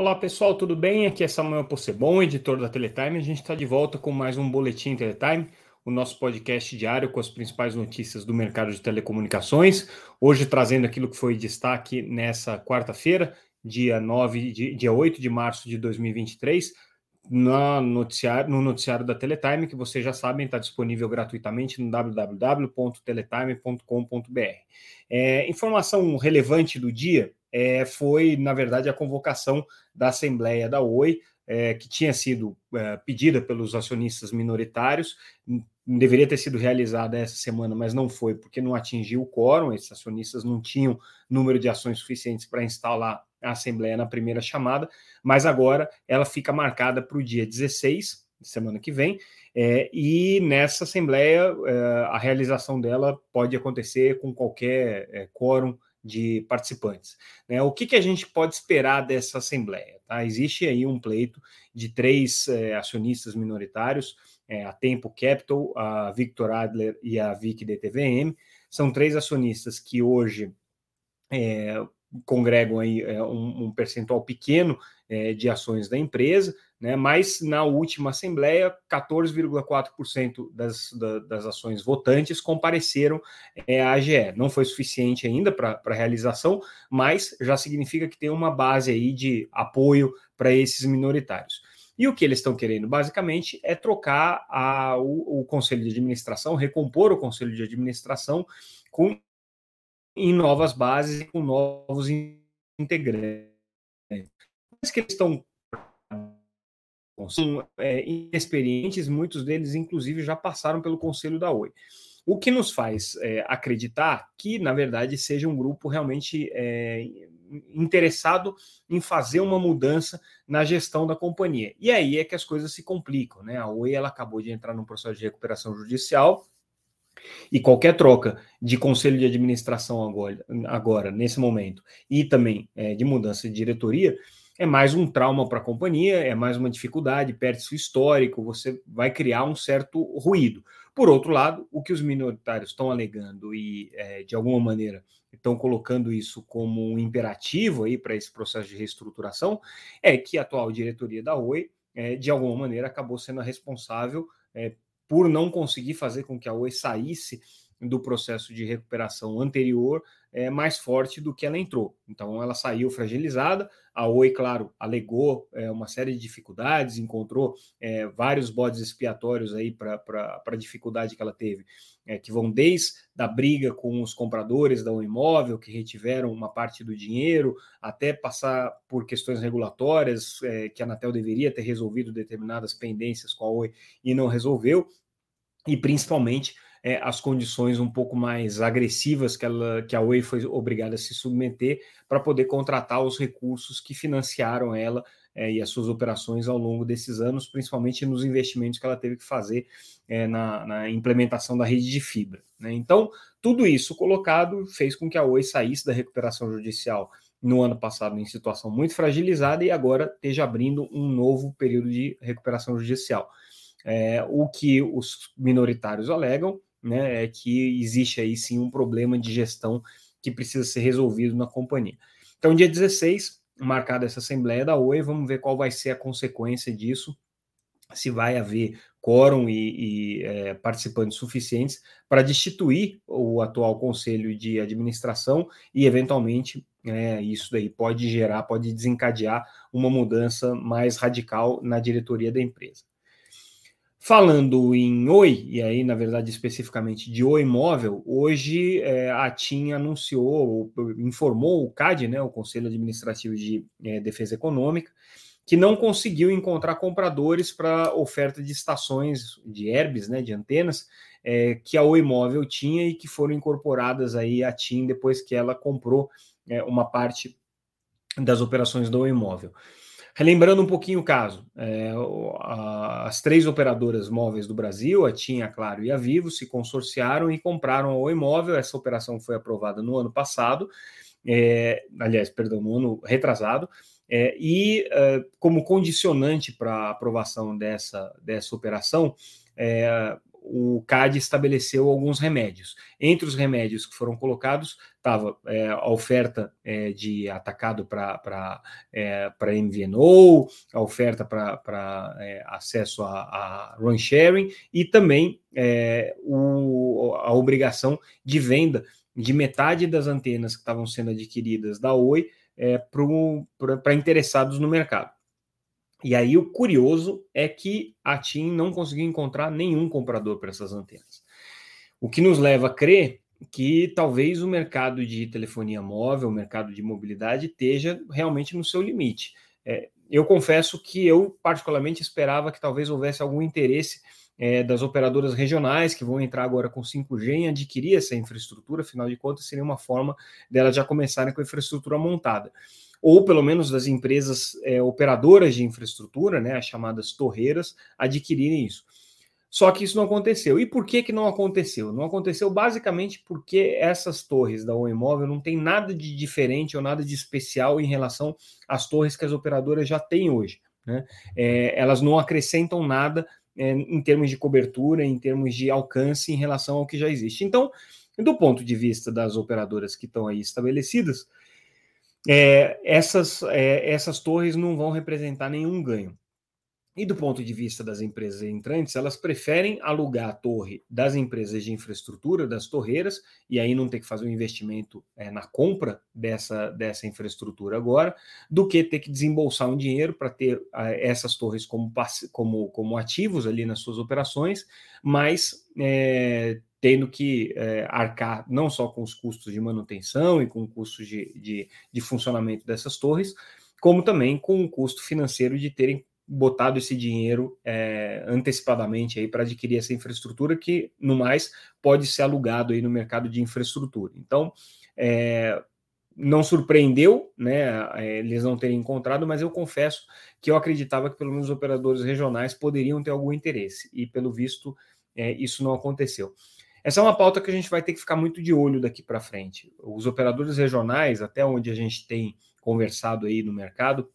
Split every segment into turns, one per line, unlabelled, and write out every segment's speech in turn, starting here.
Olá pessoal, tudo bem? Aqui é Samuel Possebon, editor da Teletime. A gente está de volta com mais um Boletim Teletime, o nosso podcast diário com as principais notícias do mercado de telecomunicações. Hoje trazendo aquilo que foi destaque nessa quarta-feira, dia 9, de, dia 8 de março de 2023, no noticiário, no noticiário da Teletime, que vocês já sabem, está disponível gratuitamente no www.teletime.com.br. É, informação relevante do dia é, foi, na verdade, a convocação da Assembleia da Oi, é, que tinha sido é, pedida pelos acionistas minoritários, deveria ter sido realizada essa semana, mas não foi, porque não atingiu o quórum, esses acionistas não tinham número de ações suficientes para instalar a Assembleia na primeira chamada, mas agora ela fica marcada para o dia 16, semana que vem, é, e nessa Assembleia é, a realização dela pode acontecer com qualquer é, quórum de participantes. Né? O que, que a gente pode esperar dessa Assembleia? Tá? Existe aí um pleito de três é, acionistas minoritários, é, a Tempo Capital, a Victor Adler e a Vic DTVM. São três acionistas que hoje é, congregam aí é, um, um, percentual pequeno é, de ações da empresa, né, mas na última Assembleia, 14,4% das, da, das ações votantes compareceram é, à AGE. Não foi suficiente ainda para a realização, mas já significa que tem uma base aí de apoio para esses minoritários. E o que eles estão querendo, basicamente, é trocar a, o, o conselho de administração, recompor o conselho de administração com em novas bases com novos integrantes. Mas que eles estão são é, inexperientes, muitos deles, inclusive, já passaram pelo conselho da Oi. O que nos faz é, acreditar que, na verdade, seja um grupo realmente é, interessado em fazer uma mudança na gestão da companhia. E aí é que as coisas se complicam, né? A Oi ela acabou de entrar num processo de recuperação judicial e qualquer troca de conselho de administração agora, agora nesse momento, e também é, de mudança de diretoria, é mais um trauma para a companhia, é mais uma dificuldade, perde seu histórico, você vai criar um certo ruído. Por outro lado, o que os minoritários estão alegando e, é, de alguma maneira, estão colocando isso como um imperativo aí para esse processo de reestruturação, é que a atual diretoria da Oi, é, de alguma maneira, acabou sendo a responsável é, por não conseguir fazer com que a Oi saísse do processo de recuperação anterior é mais forte do que ela entrou. Então ela saiu fragilizada. A Oi, claro, alegou é, uma série de dificuldades, encontrou é, vários bodes expiatórios aí para a dificuldade que ela teve, é, que vão desde da briga com os compradores da imóvel, que retiveram uma parte do dinheiro, até passar por questões regulatórias, é, que a Anatel deveria ter resolvido determinadas pendências com a Oi e não resolveu, e principalmente é, as condições um pouco mais agressivas que, ela, que a Oi foi obrigada a se submeter para poder contratar os recursos que financiaram ela é, e as suas operações ao longo desses anos, principalmente nos investimentos que ela teve que fazer é, na, na, implementação da rede de fibra. Né? Então, tudo isso colocado fez com que a Oi saísse da recuperação judicial no ano passado em situação muito fragilizada e agora esteja abrindo um novo período de recuperação judicial. É, o que os minoritários alegam né, é que existe aí sim um problema de gestão que precisa ser resolvido na companhia. Então, dia 16, marcada essa assembleia da Oi, vamos ver qual vai ser a consequência disso, se vai haver quórum e, e é, participantes suficientes para destituir o atual conselho de administração e, eventualmente, é, isso daí pode gerar, pode desencadear uma mudança mais radical na diretoria da empresa. Falando em Oi, e aí, na verdade, especificamente de Oi Imóvel, hoje é, a TIM anunciou, informou o CAD, né, o Conselho Administrativo de é, Defesa Econômica, que não conseguiu encontrar compradores para oferta de estações de herbes, né, de antenas, é, que a Oi Imóvel tinha e que foram incorporadas aí à TIM depois que ela comprou é, uma parte das operações do Oi Imóvel. Relembrando um pouquinho o caso, é, as três operadoras móveis do Brasil, a TIM, a Claro e a Vivo, se consorciaram e compraram o imóvel. Essa operação foi aprovada no ano passado, é, aliás, perdão, no ano retrasado, é, e é, como condicionante para a aprovação dessa, dessa operação, é, o CAD estabeleceu alguns remédios. Entre os remédios que foram colocados estava é, a oferta é, de atacado para é, MVNO, a oferta para é, acesso a, a run sharing e também é, o, a obrigação de venda de metade das antenas que estavam sendo adquiridas da Oi é, para interessados no mercado. E aí o curioso é que a TIM não conseguiu encontrar nenhum comprador para essas antenas. O que nos leva a crer que talvez o mercado de telefonia móvel, o mercado de mobilidade, esteja realmente no seu limite. É, eu confesso que eu, particularmente, esperava que talvez houvesse algum interesse é, das operadoras regionais que vão entrar agora com 5G em adquirir essa infraestrutura, afinal de contas, seria uma forma delas já começarem com a infraestrutura montada ou pelo menos das empresas é, operadoras de infraestrutura, né, as chamadas torreiras, adquirirem isso. Só que isso não aconteceu. E por que, que não aconteceu? Não aconteceu basicamente porque essas torres da Oi não tem nada de diferente ou nada de especial em relação às torres que as operadoras já têm hoje. Né? É, elas não acrescentam nada é, em termos de cobertura, em termos de alcance em relação ao que já existe. Então, do ponto de vista das operadoras que estão aí estabelecidas, é, essas, é, essas torres não vão representar nenhum ganho. E do ponto de vista das empresas entrantes, elas preferem alugar a torre das empresas de infraestrutura, das torreiras, e aí não ter que fazer um investimento é, na compra dessa, dessa infraestrutura agora, do que ter que desembolsar um dinheiro para ter a, essas torres como, como, como ativos ali nas suas operações, mas é, tendo que é, arcar não só com os custos de manutenção e com custos de, de, de, funcionamento dessas torres, como também com o custo financeiro de terem botado esse dinheiro é, antecipadamente aí para adquirir essa infraestrutura que, no mais, pode ser alugado aí no mercado de infraestrutura. Então, é, não surpreendeu, né, eles não terem encontrado, mas eu confesso que eu acreditava que pelo menos os operadores regionais poderiam ter algum interesse e, pelo visto, é, isso não aconteceu. Essa é uma pauta que a gente vai ter que ficar muito de olho daqui para frente. Os operadores regionais, até onde a gente tem conversado aí no mercado,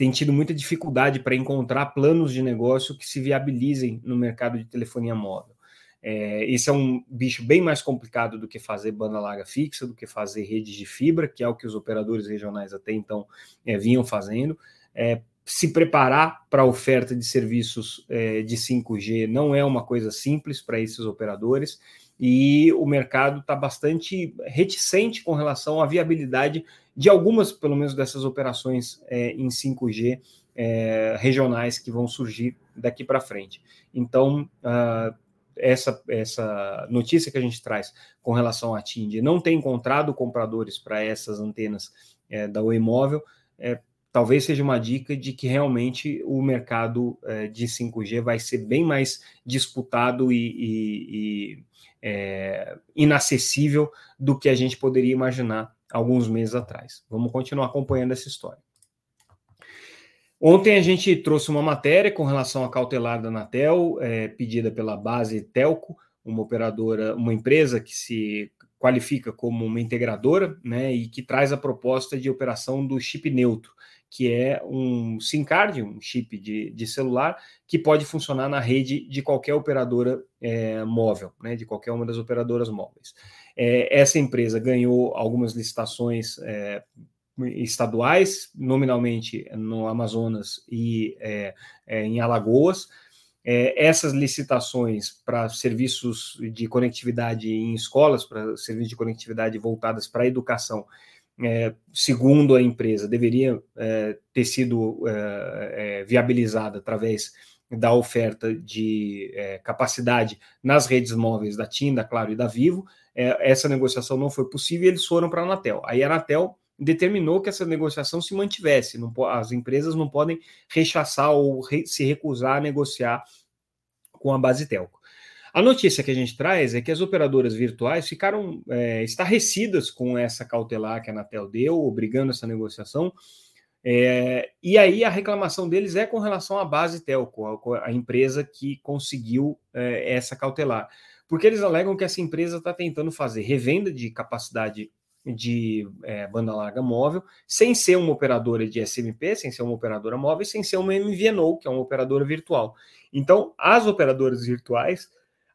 têm tido muita dificuldade para encontrar planos de negócio que se viabilizem no mercado de telefonia móvel. É, esse é um bicho bem mais complicado do que fazer banda larga fixa, do que fazer redes de fibra, que é o que os operadores regionais até então é, vinham fazendo. É, se preparar para a oferta de serviços é, de 5G não é uma coisa simples para esses operadores e o mercado está bastante reticente com relação à viabilidade de algumas, pelo menos, dessas operações é, em 5G é, regionais que vão surgir daqui para frente. Então, uh, essa, essa notícia que a gente traz com relação à TIM não ter encontrado compradores para essas antenas é, da Oi Móvel, é, talvez seja uma dica de que realmente o mercado é, de 5G vai ser bem mais disputado e, e, e é, inacessível do que a gente poderia imaginar alguns meses atrás. Vamos continuar acompanhando essa história. Ontem a gente trouxe uma matéria com relação à cautelar da Anatel, é, pedida pela base Telco, uma operadora, uma empresa que se qualifica como uma integradora, né, e que traz a proposta de operação do chip neutro que é um SIM card, um chip de, de celular, que pode funcionar na rede de qualquer operadora é, móvel, né, de qualquer uma das operadoras móveis. É, essa empresa ganhou algumas licitações é, estaduais, nominalmente no Amazonas e é, em Alagoas. É, essas licitações para serviços de conectividade em escolas, para serviços de conectividade voltadas para a educação, é, segundo a empresa, deveria é, ter sido é, é viabilizada através da oferta de é, capacidade nas redes móveis da TIM, da Claro e da Vivo. É, essa negociação não foi possível e eles foram para a Anatel. Aí a Anatel determinou que essa negociação se mantivesse. Não, as empresas não podem rechaçar ou re, se recusar a negociar com a base telco. A notícia que a gente traz é que as operadoras virtuais ficaram é, estarrecidas com essa cautelar que a Anatel deu, obrigando essa negociação. É, e aí a reclamação deles é com relação à base telco, a, a empresa que conseguiu é, essa cautelar. Porque eles alegam que essa empresa está tentando fazer revenda de capacidade de é, banda larga móvel, sem ser uma operadora de SMP, sem ser uma operadora móvel, sem ser uma MVNO, que é uma operadora virtual. Então, as operadoras virtuais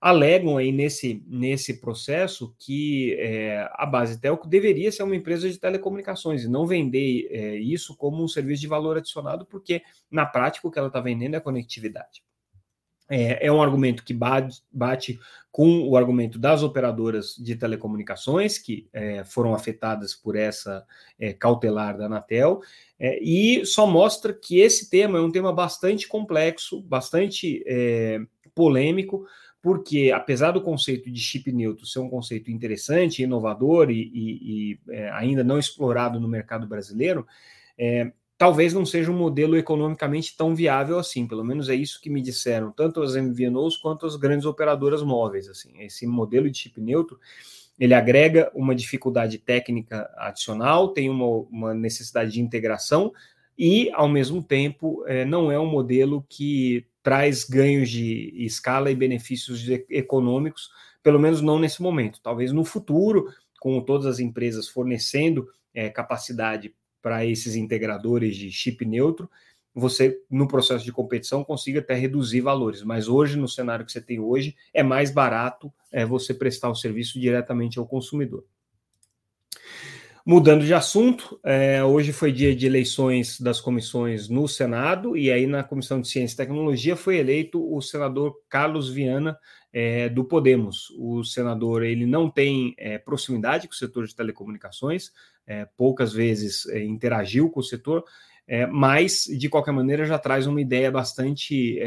alegam aí nesse, nesse processo que é, a base telco deveria ser uma empresa de telecomunicações e não vender é, isso como um serviço de valor adicionado, porque na prática o que ela está vendendo é conectividade. É, é, um argumento que bate, bate, com o argumento das operadoras de telecomunicações, que é, foram afetadas por essa é, cautelar da Anatel, é, e só mostra que esse tema é um tema bastante complexo, bastante é, polêmico, porque apesar do conceito de chip neutro ser um conceito interessante, inovador e, e, e é, ainda não explorado no mercado brasileiro, é, talvez não seja um modelo economicamente tão viável assim. Pelo menos é isso que me disseram tanto as MVNOs quanto as grandes operadoras móveis. Assim, esse modelo de chip neutro ele agrega uma dificuldade técnica adicional, tem uma, uma necessidade de integração e, ao mesmo tempo, é, não é um modelo que traz ganhos de escala e benefícios econômicos, pelo menos não nesse momento. Talvez no futuro, com todas as empresas fornecendo é, capacidade para esses integradores de chip neutro, você, no processo de competição, consiga até reduzir valores. Mas hoje, no cenário que você tem hoje, é mais barato é, você prestar o serviço diretamente ao consumidor. Mudando de assunto, é, hoje foi dia de eleições das comissões no Senado, e aí na Comissão de Ciência e Tecnologia foi eleito o senador Carlos Viana, é, do Podemos. O senador ele não tem é, proximidade com o setor de telecomunicações, é, poucas vezes é, interagiu com o setor, é, mas de qualquer maneira já traz uma ideia bastante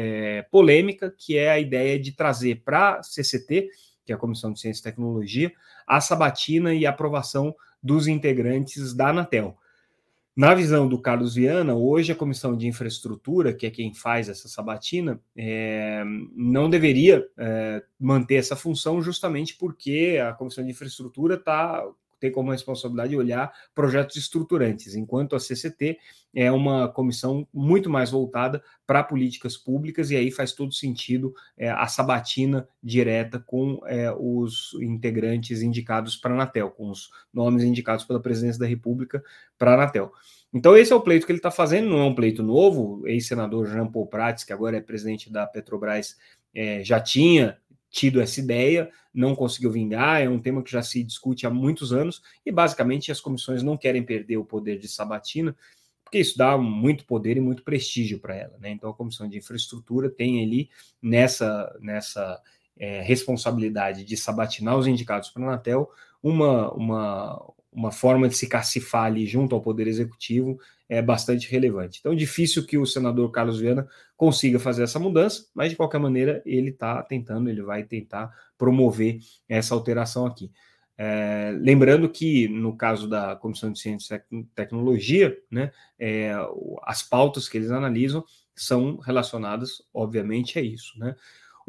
polêmica, que é a ideia de trazer para a CCT, que é a Comissão de Ciência e Tecnologia, a sabatina e a aprovação dos integrantes da Anatel. Na visão do Carlos Viana, hoje a Comissão de Infraestrutura, que é quem faz essa sabatina, é, não deveria é, manter essa função justamente porque a Comissão de Infraestrutura está tem como responsabilidade olhar projetos estruturantes, enquanto a CCT é uma comissão muito mais voltada para políticas públicas, e aí faz todo sentido é, a sabatina direta com é, os integrantes indicados para a Anatel, com os nomes indicados pela presidência da República para a Anatel. Então, esse é o pleito que ele está fazendo, não é um pleito novo. O ex-senador Jean Paul Prats, que agora é presidente da Petrobras, é, já tinha tido essa ideia, não conseguiu vingar, é um tema que já se discute há muitos anos, e basicamente as comissões não querem perder o poder de sabatina, porque isso dá muito poder e muito prestígio para ela. Né? Então a comissão de infraestrutura tem ali nessa, nessa é, responsabilidade de sabatinar os indicados para a Anatel uma, uma, uma forma de se cacifar ali junto ao Poder Executivo é bastante relevante. Então, difícil que o senador Carlos Viana consiga fazer essa mudança, mas de qualquer maneira ele está tentando, ele vai tentar promover essa alteração aqui. É, lembrando que, no caso da Comissão de Ciência e Tecnologia, né, é, as pautas que eles analisam são relacionadas, obviamente, a isso. Né?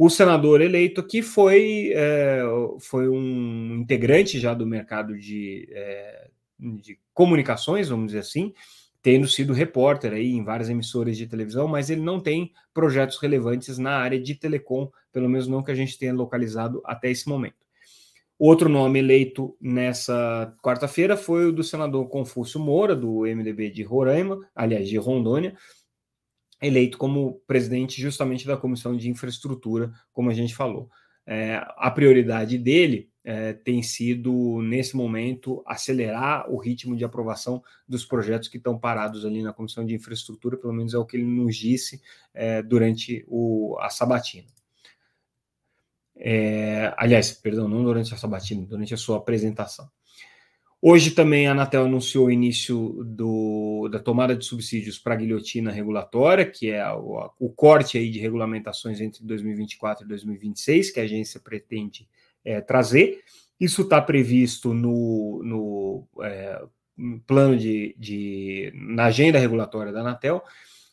O senador eleito aqui foi, é, foi um integrante já do mercado de, é, de comunicações, vamos dizer assim, tendo sido repórter aí em várias emissoras de televisão, mas ele não tem projetos relevantes na área de telecom, pelo menos não que a gente tenha localizado até esse momento. Outro nome eleito nessa quarta-feira foi o do senador Confúcio Moura, do MDB de Roraima, aliás, de Rondônia, eleito como presidente justamente da Comissão de Infraestrutura, como a gente falou. É, a prioridade dele é, tem sido, nesse momento, acelerar o ritmo de aprovação dos projetos que estão parados ali na Comissão de Infraestrutura, pelo menos é o que ele nos disse é, durante o, a sabatina. É, aliás, perdão, não durante a sabatina, durante a sua apresentação. Hoje também a Anatel anunciou o início do, da tomada de subsídios para a guilhotina regulatória, que é o, o, corte aí de regulamentações entre 2024 e 2026, que a agência pretende é, trazer. Isso está previsto no, no é, plano de, de, na agenda regulatória da Anatel.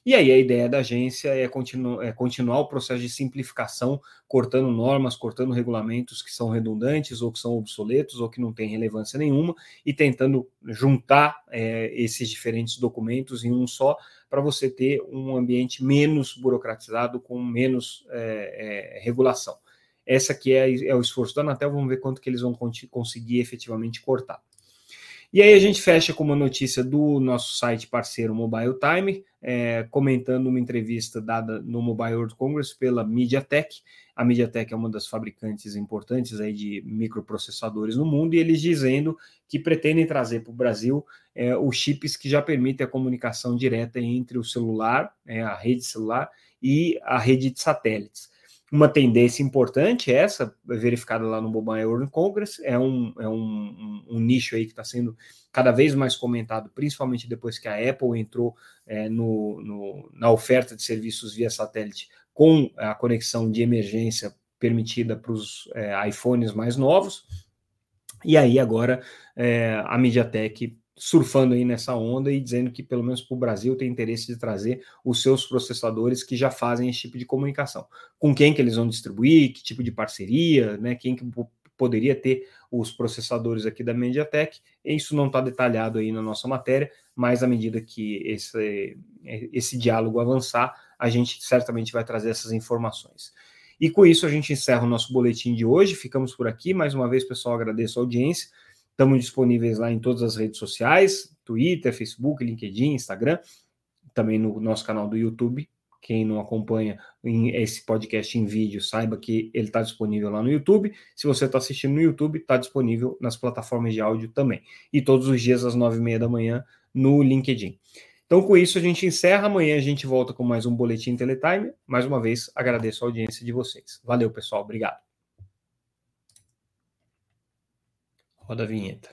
E aí a ideia da agência é, continu, é continuar o processo de simplificação, cortando normas, cortando regulamentos que são redundantes ou que são obsoletos ou que não têm relevância nenhuma e tentando juntar é, esses diferentes documentos em um só para você ter um ambiente menos burocratizado, com menos é, é regulação. Essa aqui é, é, o esforço da Anatel, vamos ver quanto que eles vão conseguir efetivamente cortar. E aí a gente fecha com uma notícia do nosso site parceiro Mobile Time, é, comentando uma entrevista dada no Mobile World Congress pela MediaTek. A MediaTek é uma das fabricantes importantes aí de microprocessadores no mundo e eles dizendo que pretendem trazer para o Brasil é, os chips que já permitem a comunicação direta entre o celular, é, a rede celular e a rede de satélites. Uma tendência importante, essa, verificada lá no Mobile World Congress, é um, é um, um, um nicho aí que está sendo cada vez mais comentado, principalmente depois que a Apple entrou é, no, no, na oferta de serviços via satélite com a conexão de emergência permitida para os é, iPhones mais novos. E aí agora é, a MediaTek surfando aí nessa onda e dizendo que, pelo menos para o Brasil, tem interesse de trazer os seus processadores que já fazem esse tipo de comunicação. Com quem que eles vão distribuir, que tipo de parceria, né? Quem que poderia ter os processadores aqui da MediaTek. Isso não está detalhado aí na nossa matéria, mas à medida que esse, esse diálogo avançar, a gente certamente vai trazer essas informações. E com isso a gente encerra o nosso boletim de hoje. Ficamos por aqui. Mais uma vez, pessoal, agradeço a audiência. Estamos disponíveis lá em todas as redes sociais: Twitter, Facebook, LinkedIn, Instagram, também no nosso canal do YouTube. Quem não acompanha esse podcast em vídeo, saiba que ele está disponível lá no YouTube. Se você está assistindo no YouTube, está disponível nas plataformas de áudio também. E todos os dias às nove e meia da manhã no LinkedIn. Então, com isso, a gente encerra. Amanhã a gente volta com mais um Boletim Teletime. Mais uma vez, agradeço a audiência de vocês. Valeu, pessoal. Obrigado. Roda a vinheta.